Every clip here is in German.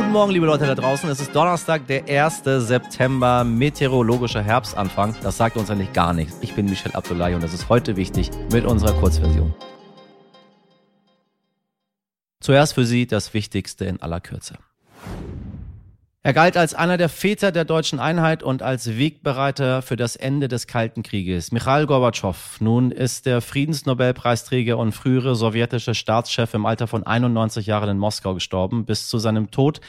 Guten Morgen, liebe Leute da draußen. Es ist Donnerstag, der 1. September, meteorologischer Herbstanfang. Das sagt uns eigentlich gar nichts. Ich bin Michel Abdullahi und es ist heute wichtig mit unserer Kurzversion. Zuerst für Sie das Wichtigste in aller Kürze. Er galt als einer der Väter der deutschen Einheit und als Wegbereiter für das Ende des Kalten Krieges. Michail Gorbatschow nun ist der Friedensnobelpreisträger und frühere sowjetische Staatschef im Alter von 91 Jahren in Moskau gestorben. Bis zu seinem Tod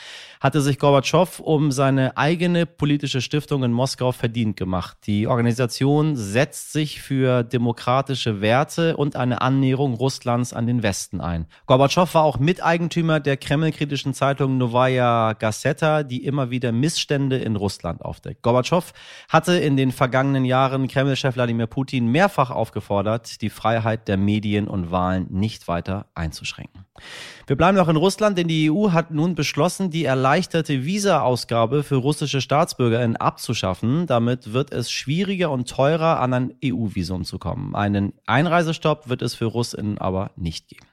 hatte sich Gorbatschow um seine eigene politische Stiftung in Moskau verdient gemacht. Die Organisation setzt sich für demokratische Werte und eine Annäherung Russlands an den Westen ein. Gorbatschow war auch Miteigentümer der kremlkritischen Zeitung Novaya Gazeta, die immer wieder Missstände in Russland aufdeckt. Gorbatschow hatte in den vergangenen Jahren Kremlchef Wladimir Putin mehrfach aufgefordert, die Freiheit der Medien und Wahlen nicht weiter einzuschränken. Wir bleiben noch in Russland, denn die EU hat nun beschlossen, die erleichterte Visa-Ausgabe für russische StaatsbürgerInnen abzuschaffen. Damit wird es schwieriger und teurer, an ein EU-Visum zu kommen. Einen Einreisestopp wird es für RussInnen aber nicht geben.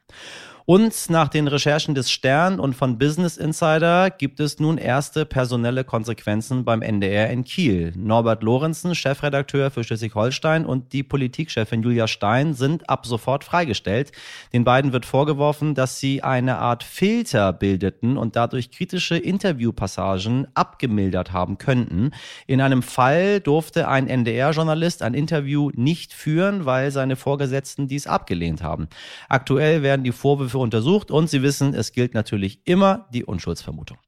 Und nach den Recherchen des Stern und von Business Insider gibt es nun erste personelle Konsequenzen beim NDR in Kiel. Norbert Lorenzen, Chefredakteur für Schleswig-Holstein und die Politikchefin Julia Stein sind ab sofort freigestellt. Den beiden wird vorgeworfen, dass sie eine Art Filter bildeten und dadurch kritische Interviewpassagen abgemildert haben könnten. In einem Fall durfte ein NDR-Journalist ein Interview nicht führen, weil seine Vorgesetzten dies abgelehnt haben. Aktuell werden die Vorwürfe Vorwürfe untersucht und Sie wissen, es gilt natürlich immer die Unschuldsvermutung.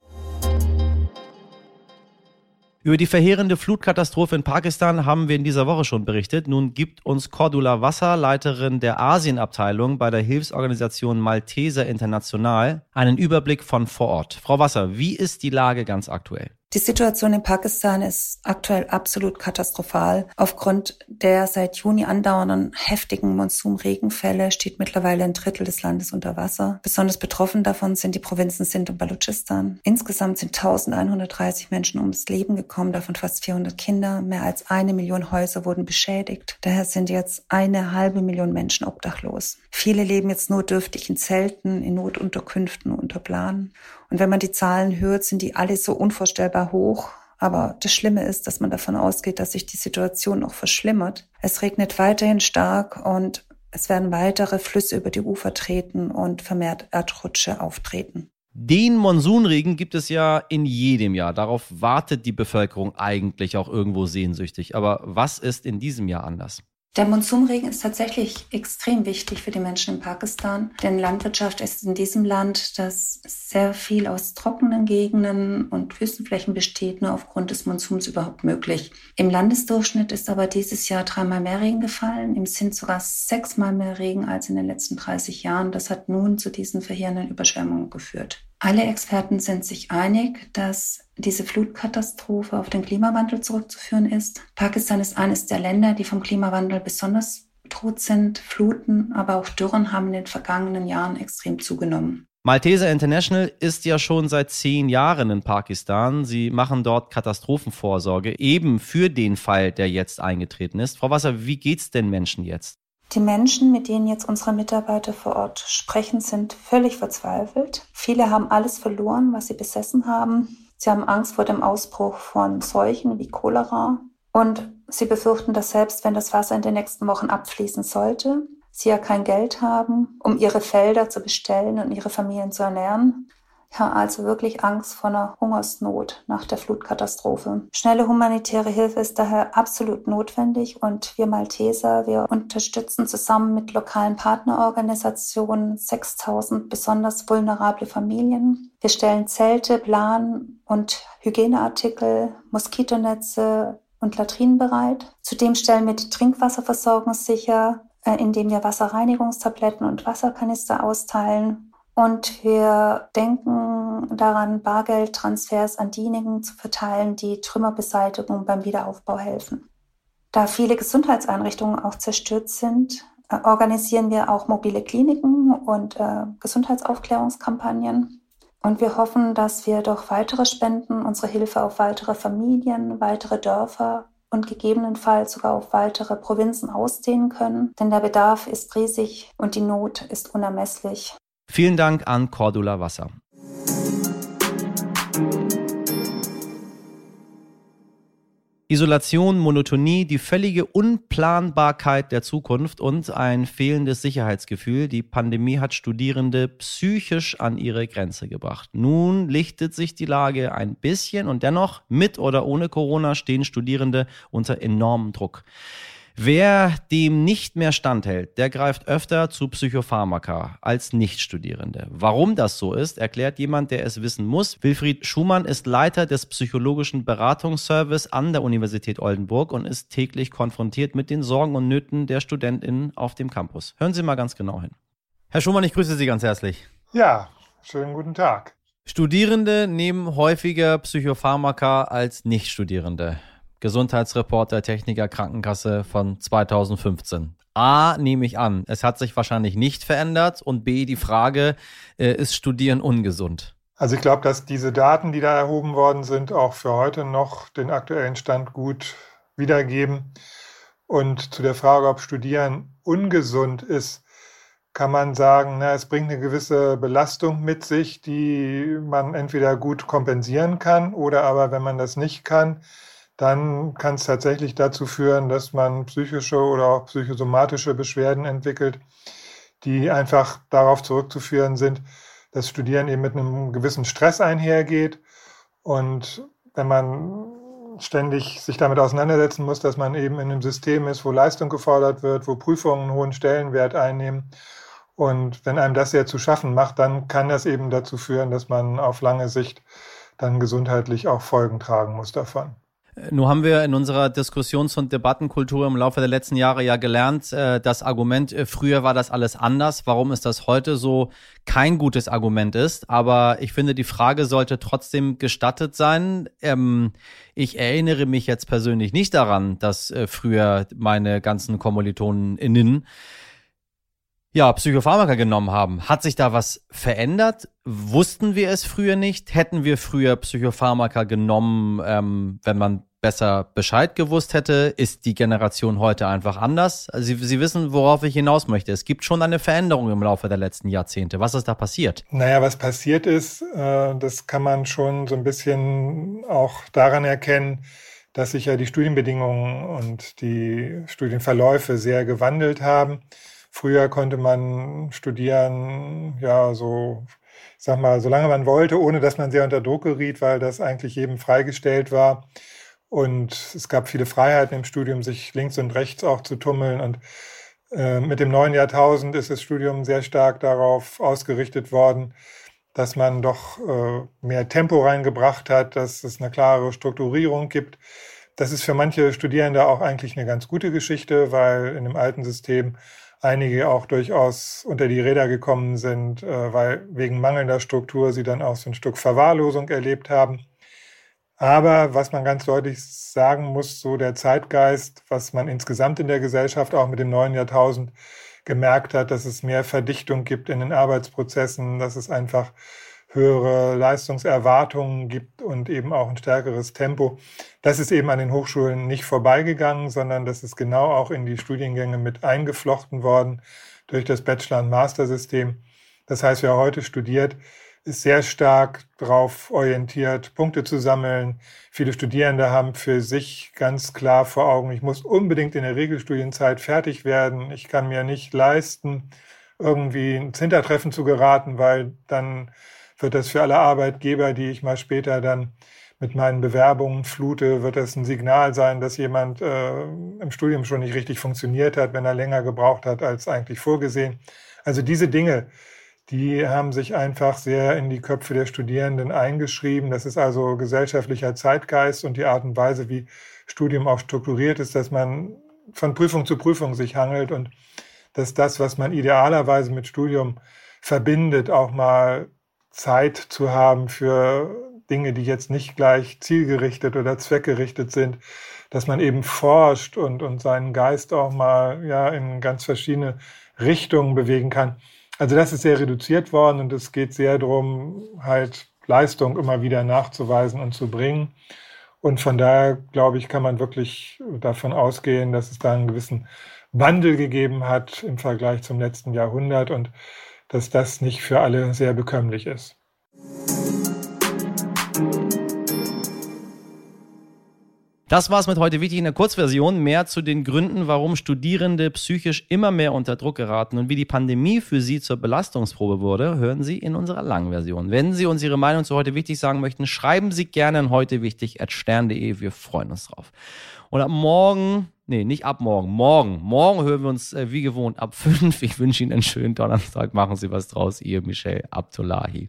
Über die verheerende Flutkatastrophe in Pakistan haben wir in dieser Woche schon berichtet. Nun gibt uns Cordula Wasser, Leiterin der Asienabteilung bei der Hilfsorganisation Malteser International, einen Überblick von vor Ort. Frau Wasser, wie ist die Lage ganz aktuell? Die Situation in Pakistan ist aktuell absolut katastrophal. Aufgrund der seit Juni andauernden heftigen Monsunregenfälle steht mittlerweile ein Drittel des Landes unter Wasser. Besonders betroffen davon sind die Provinzen Sindh und Balochistan. Insgesamt sind 1130 Menschen ums Leben gekommen, davon fast 400 Kinder. Mehr als eine Million Häuser wurden beschädigt. Daher sind jetzt eine halbe Million Menschen obdachlos. Viele leben jetzt notdürftig in Zelten, in Notunterkünften unter Plan. Und wenn man die Zahlen hört, sind die alle so unvorstellbar hoch. Aber das Schlimme ist, dass man davon ausgeht, dass sich die Situation noch verschlimmert. Es regnet weiterhin stark und es werden weitere Flüsse über die Ufer treten und vermehrt Erdrutsche auftreten. Den Monsunregen gibt es ja in jedem Jahr. Darauf wartet die Bevölkerung eigentlich auch irgendwo sehnsüchtig. Aber was ist in diesem Jahr anders? Der Monsunregen ist tatsächlich extrem wichtig für die Menschen in Pakistan, denn Landwirtschaft ist in diesem Land, das sehr viel aus trockenen Gegenden und Wüstenflächen besteht, nur aufgrund des Monsuns überhaupt möglich. Im Landesdurchschnitt ist aber dieses Jahr dreimal mehr Regen gefallen, im Sinn sogar sechsmal mehr Regen als in den letzten 30 Jahren. Das hat nun zu diesen verheerenden Überschwemmungen geführt. Alle Experten sind sich einig, dass diese Flutkatastrophe auf den Klimawandel zurückzuführen ist. Pakistan ist eines der Länder, die vom Klimawandel besonders bedroht sind. Fluten, aber auch Dürren haben in den vergangenen Jahren extrem zugenommen. Malteser International ist ja schon seit zehn Jahren in Pakistan. Sie machen dort Katastrophenvorsorge, eben für den Fall, der jetzt eingetreten ist. Frau Wasser, wie geht's den Menschen jetzt? Die Menschen, mit denen jetzt unsere Mitarbeiter vor Ort sprechen, sind völlig verzweifelt. Viele haben alles verloren, was sie besessen haben. Sie haben Angst vor dem Ausbruch von Seuchen wie Cholera. Und sie befürchten, dass selbst wenn das Wasser in den nächsten Wochen abfließen sollte, sie ja kein Geld haben, um ihre Felder zu bestellen und ihre Familien zu ernähren. Ja, also wirklich Angst vor einer Hungersnot nach der Flutkatastrophe. Schnelle humanitäre Hilfe ist daher absolut notwendig und wir Malteser, wir unterstützen zusammen mit lokalen Partnerorganisationen 6000 besonders vulnerable Familien. Wir stellen Zelte, Plan und Hygieneartikel, Moskitonetze und Latrinen bereit. Zudem stellen wir die Trinkwasserversorgung sicher, äh, indem wir Wasserreinigungstabletten und Wasserkanister austeilen und wir denken daran, Bargeldtransfers an diejenigen zu verteilen, die Trümmerbeseitigung beim Wiederaufbau helfen. Da viele Gesundheitseinrichtungen auch zerstört sind, äh, organisieren wir auch mobile Kliniken und äh, Gesundheitsaufklärungskampagnen. Und wir hoffen, dass wir durch weitere Spenden unsere Hilfe auf weitere Familien, weitere Dörfer und gegebenenfalls sogar auf weitere Provinzen ausdehnen können. Denn der Bedarf ist riesig und die Not ist unermesslich. Vielen Dank an Cordula Wasser. Isolation, Monotonie, die völlige Unplanbarkeit der Zukunft und ein fehlendes Sicherheitsgefühl. Die Pandemie hat Studierende psychisch an ihre Grenze gebracht. Nun lichtet sich die Lage ein bisschen und dennoch, mit oder ohne Corona, stehen Studierende unter enormem Druck. Wer dem nicht mehr standhält, der greift öfter zu Psychopharmaka als Nichtstudierende. Warum das so ist, erklärt jemand, der es wissen muss. Wilfried Schumann ist Leiter des psychologischen Beratungsservice an der Universität Oldenburg und ist täglich konfrontiert mit den Sorgen und Nöten der Studentinnen auf dem Campus. Hören Sie mal ganz genau hin. Herr Schumann, ich grüße Sie ganz herzlich. Ja, schönen guten Tag. Studierende nehmen häufiger Psychopharmaka als Nichtstudierende. Gesundheitsreporter, Techniker, Krankenkasse von 2015. A, nehme ich an, es hat sich wahrscheinlich nicht verändert und B, die Frage, äh, ist Studieren ungesund? Also ich glaube, dass diese Daten, die da erhoben worden sind, auch für heute noch den aktuellen Stand gut wiedergeben. Und zu der Frage, ob Studieren ungesund ist, kann man sagen, na, es bringt eine gewisse Belastung mit sich, die man entweder gut kompensieren kann oder aber, wenn man das nicht kann, dann kann es tatsächlich dazu führen, dass man psychische oder auch psychosomatische Beschwerden entwickelt, die einfach darauf zurückzuführen sind, dass Studieren eben mit einem gewissen Stress einhergeht. Und wenn man ständig sich damit auseinandersetzen muss, dass man eben in einem System ist, wo Leistung gefordert wird, wo Prüfungen einen hohen Stellenwert einnehmen. Und wenn einem das sehr zu schaffen macht, dann kann das eben dazu führen, dass man auf lange Sicht dann gesundheitlich auch Folgen tragen muss davon. Nun haben wir in unserer Diskussions- und Debattenkultur im Laufe der letzten Jahre ja gelernt, äh, das Argument, äh, früher war das alles anders, warum ist das heute so kein gutes Argument ist. Aber ich finde, die Frage sollte trotzdem gestattet sein. Ähm, ich erinnere mich jetzt persönlich nicht daran, dass äh, früher meine ganzen Kommilitonen innen ja, Psychopharmaka genommen haben. Hat sich da was verändert? Wussten wir es früher nicht? Hätten wir früher Psychopharmaka genommen, ähm, wenn man besser Bescheid gewusst hätte? Ist die Generation heute einfach anders? Sie, Sie wissen, worauf ich hinaus möchte. Es gibt schon eine Veränderung im Laufe der letzten Jahrzehnte. Was ist da passiert? Naja, was passiert ist, äh, das kann man schon so ein bisschen auch daran erkennen, dass sich ja die Studienbedingungen und die Studienverläufe sehr gewandelt haben. Früher konnte man studieren, ja, so, ich sag mal, solange man wollte, ohne dass man sehr unter Druck geriet, weil das eigentlich jedem freigestellt war. Und es gab viele Freiheiten im Studium, sich links und rechts auch zu tummeln. Und äh, mit dem neuen Jahrtausend ist das Studium sehr stark darauf ausgerichtet worden, dass man doch äh, mehr Tempo reingebracht hat, dass es eine klare Strukturierung gibt. Das ist für manche Studierende auch eigentlich eine ganz gute Geschichte, weil in dem alten System einige auch durchaus unter die Räder gekommen sind, äh, weil wegen mangelnder Struktur sie dann auch so ein Stück Verwahrlosung erlebt haben. Aber was man ganz deutlich sagen muss, so der Zeitgeist, was man insgesamt in der Gesellschaft auch mit dem neuen Jahrtausend gemerkt hat, dass es mehr Verdichtung gibt in den Arbeitsprozessen, dass es einfach höhere Leistungserwartungen gibt und eben auch ein stärkeres Tempo. Das ist eben an den Hochschulen nicht vorbeigegangen, sondern das ist genau auch in die Studiengänge mit eingeflochten worden durch das Bachelor- und Master-System. Das heißt, wer heute studiert, ist sehr stark darauf orientiert, Punkte zu sammeln. Viele Studierende haben für sich ganz klar vor Augen, ich muss unbedingt in der Regelstudienzeit fertig werden. Ich kann mir nicht leisten, irgendwie ins Hintertreffen zu geraten, weil dann wird das für alle Arbeitgeber, die ich mal später dann mit meinen Bewerbungen flute, wird das ein Signal sein, dass jemand äh, im Studium schon nicht richtig funktioniert hat, wenn er länger gebraucht hat als eigentlich vorgesehen. Also diese Dinge, die haben sich einfach sehr in die Köpfe der Studierenden eingeschrieben. Das ist also gesellschaftlicher Zeitgeist und die Art und Weise, wie Studium auch strukturiert ist, dass man von Prüfung zu Prüfung sich hangelt und dass das, was man idealerweise mit Studium verbindet, auch mal Zeit zu haben für Dinge, die jetzt nicht gleich zielgerichtet oder zweckgerichtet sind, dass man eben forscht und, und seinen Geist auch mal ja in ganz verschiedene Richtungen bewegen kann. Also das ist sehr reduziert worden und es geht sehr darum, halt Leistung immer wieder nachzuweisen und zu bringen. Und von daher, glaube ich, kann man wirklich davon ausgehen, dass es da einen gewissen Wandel gegeben hat im Vergleich zum letzten Jahrhundert und dass das nicht für alle sehr bekömmlich ist. Das war's mit heute wichtig in der Kurzversion. Mehr zu den Gründen, warum Studierende psychisch immer mehr unter Druck geraten und wie die Pandemie für sie zur Belastungsprobe wurde, hören Sie in unserer langen Version. Wenn Sie uns Ihre Meinung zu heute wichtig sagen möchten, schreiben Sie gerne an heute wichtig at stern.de. Wir freuen uns drauf. Und ab morgen, nee, nicht ab morgen, morgen, morgen hören wir uns äh, wie gewohnt ab fünf. Ich wünsche Ihnen einen schönen Donnerstag. Machen Sie was draus. Ihr Michel Abdullahi.